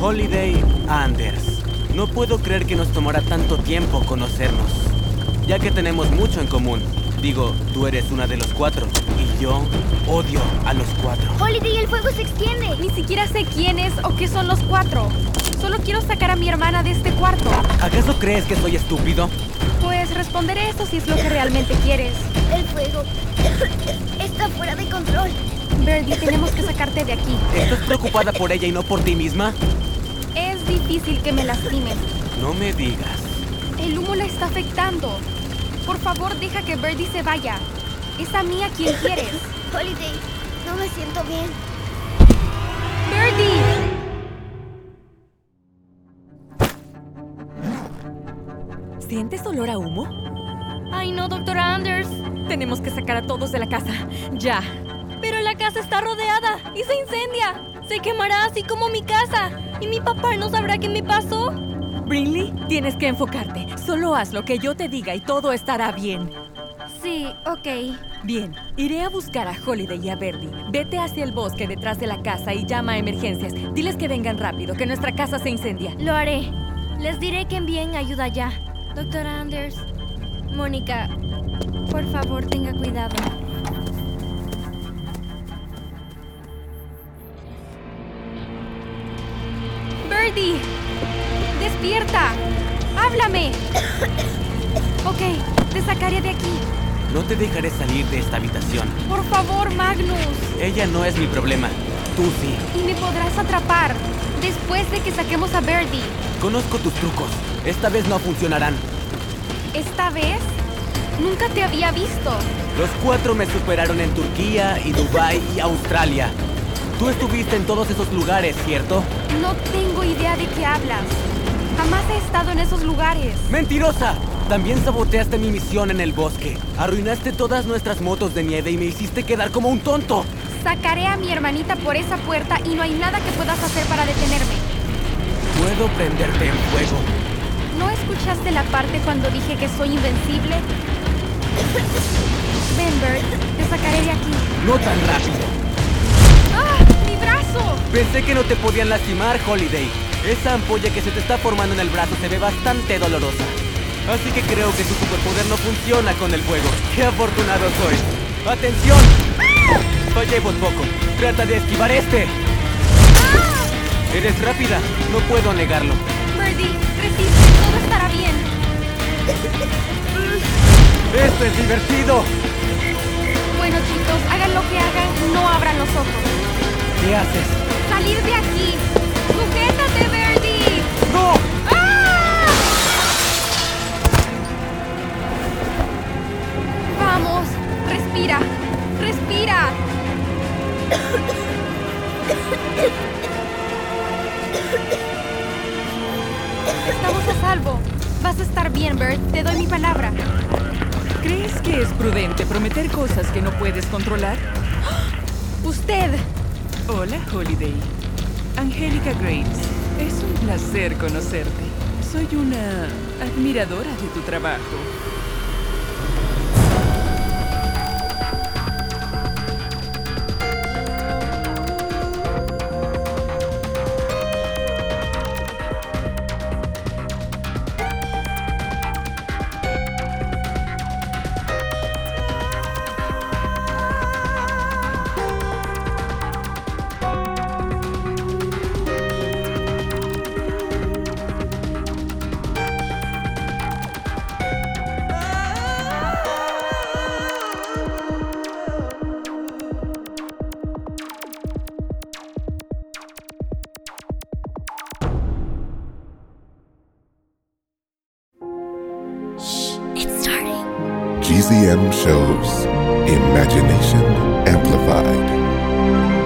Holiday Anders. No puedo creer que nos tomará tanto tiempo conocernos, ya que tenemos mucho en común. Digo, tú eres una de los cuatro y yo odio a los cuatro. Holiday, el fuego se extiende. Ni siquiera sé quiénes o qué son los cuatro. Solo quiero sacar a mi hermana de este cuarto. ¿Acaso crees que soy estúpido? Pues responderé esto si es lo que realmente quieres. El fuego está fuera de control. Birdie, tenemos que sacarte de aquí. ¿Estás preocupada por ella y no por ti misma? Es difícil que me lastimen. No me digas. El humo la está afectando. Por favor, deja que Birdie se vaya. Es a mí a quien quieres. Holiday, no me siento bien. ¡Birdie! ¿Sientes olor a humo? Ay, no, doctora Anders. Tenemos que sacar a todos de la casa. Ya. Pero la casa está rodeada y se incendia. Se quemará así como mi casa. Y mi papá no sabrá qué me pasó. Brinley, tienes que enfocarte. Solo haz lo que yo te diga y todo estará bien. Sí, ok. Bien, iré a buscar a Holiday y a Verdi. Vete hacia el bosque detrás de la casa y llama a emergencias. Diles que vengan rápido, que nuestra casa se incendia. Lo haré. Les diré que envíen ayuda ya. Doctora Anders. Mónica, por favor, tenga cuidado. Birdie, despierta. Háblame. Ok, te sacaré de aquí. No te dejaré salir de esta habitación. Por favor, Magnus. Ella no es mi problema. Tú sí. Y me podrás atrapar después de que saquemos a Birdie. Conozco tus trucos. Esta vez no funcionarán. ¿Esta vez? Nunca te había visto. Los cuatro me superaron en Turquía y Dubái y Australia. Tú estuviste en todos esos lugares, ¿cierto? No tengo idea de qué hablas. Jamás he estado en esos lugares. ¡Mentirosa! También saboteaste mi misión en el bosque. Arruinaste todas nuestras motos de nieve y me hiciste quedar como un tonto. Sacaré a mi hermanita por esa puerta y no hay nada que puedas hacer para detenerme. Puedo prenderte en fuego. ¿No escuchaste la parte cuando dije que soy invencible? Ven, Bert, te sacaré de aquí. No tan rápido. ¡Ah! Pensé que no te podían lastimar, Holiday. Esa ampolla que se te está formando en el brazo se ve bastante dolorosa. Así que creo que tu superpoder no funciona con el fuego. ¡Qué afortunado soy! ¡Atención! Fallé por poco. Trata de esquivar este. Eres rápida, no puedo negarlo. Birdie, resiste, todo estará bien. ¡Esto es divertido! Bueno, chicos, hagan ¿Qué haces? ¡Salir de aquí! ¡Sujétate, Birdie! ¡No! ¡Ah! Vamos, respira, respira. Estamos a salvo. Vas a estar bien, Bert. Te doy mi palabra. ¿Crees que es prudente prometer cosas que no puedes controlar? Usted. Hola, Holiday. Angélica Graves. Es un placer conocerte. Soy una admiradora de tu trabajo. Gzm shows Imagination Amplified.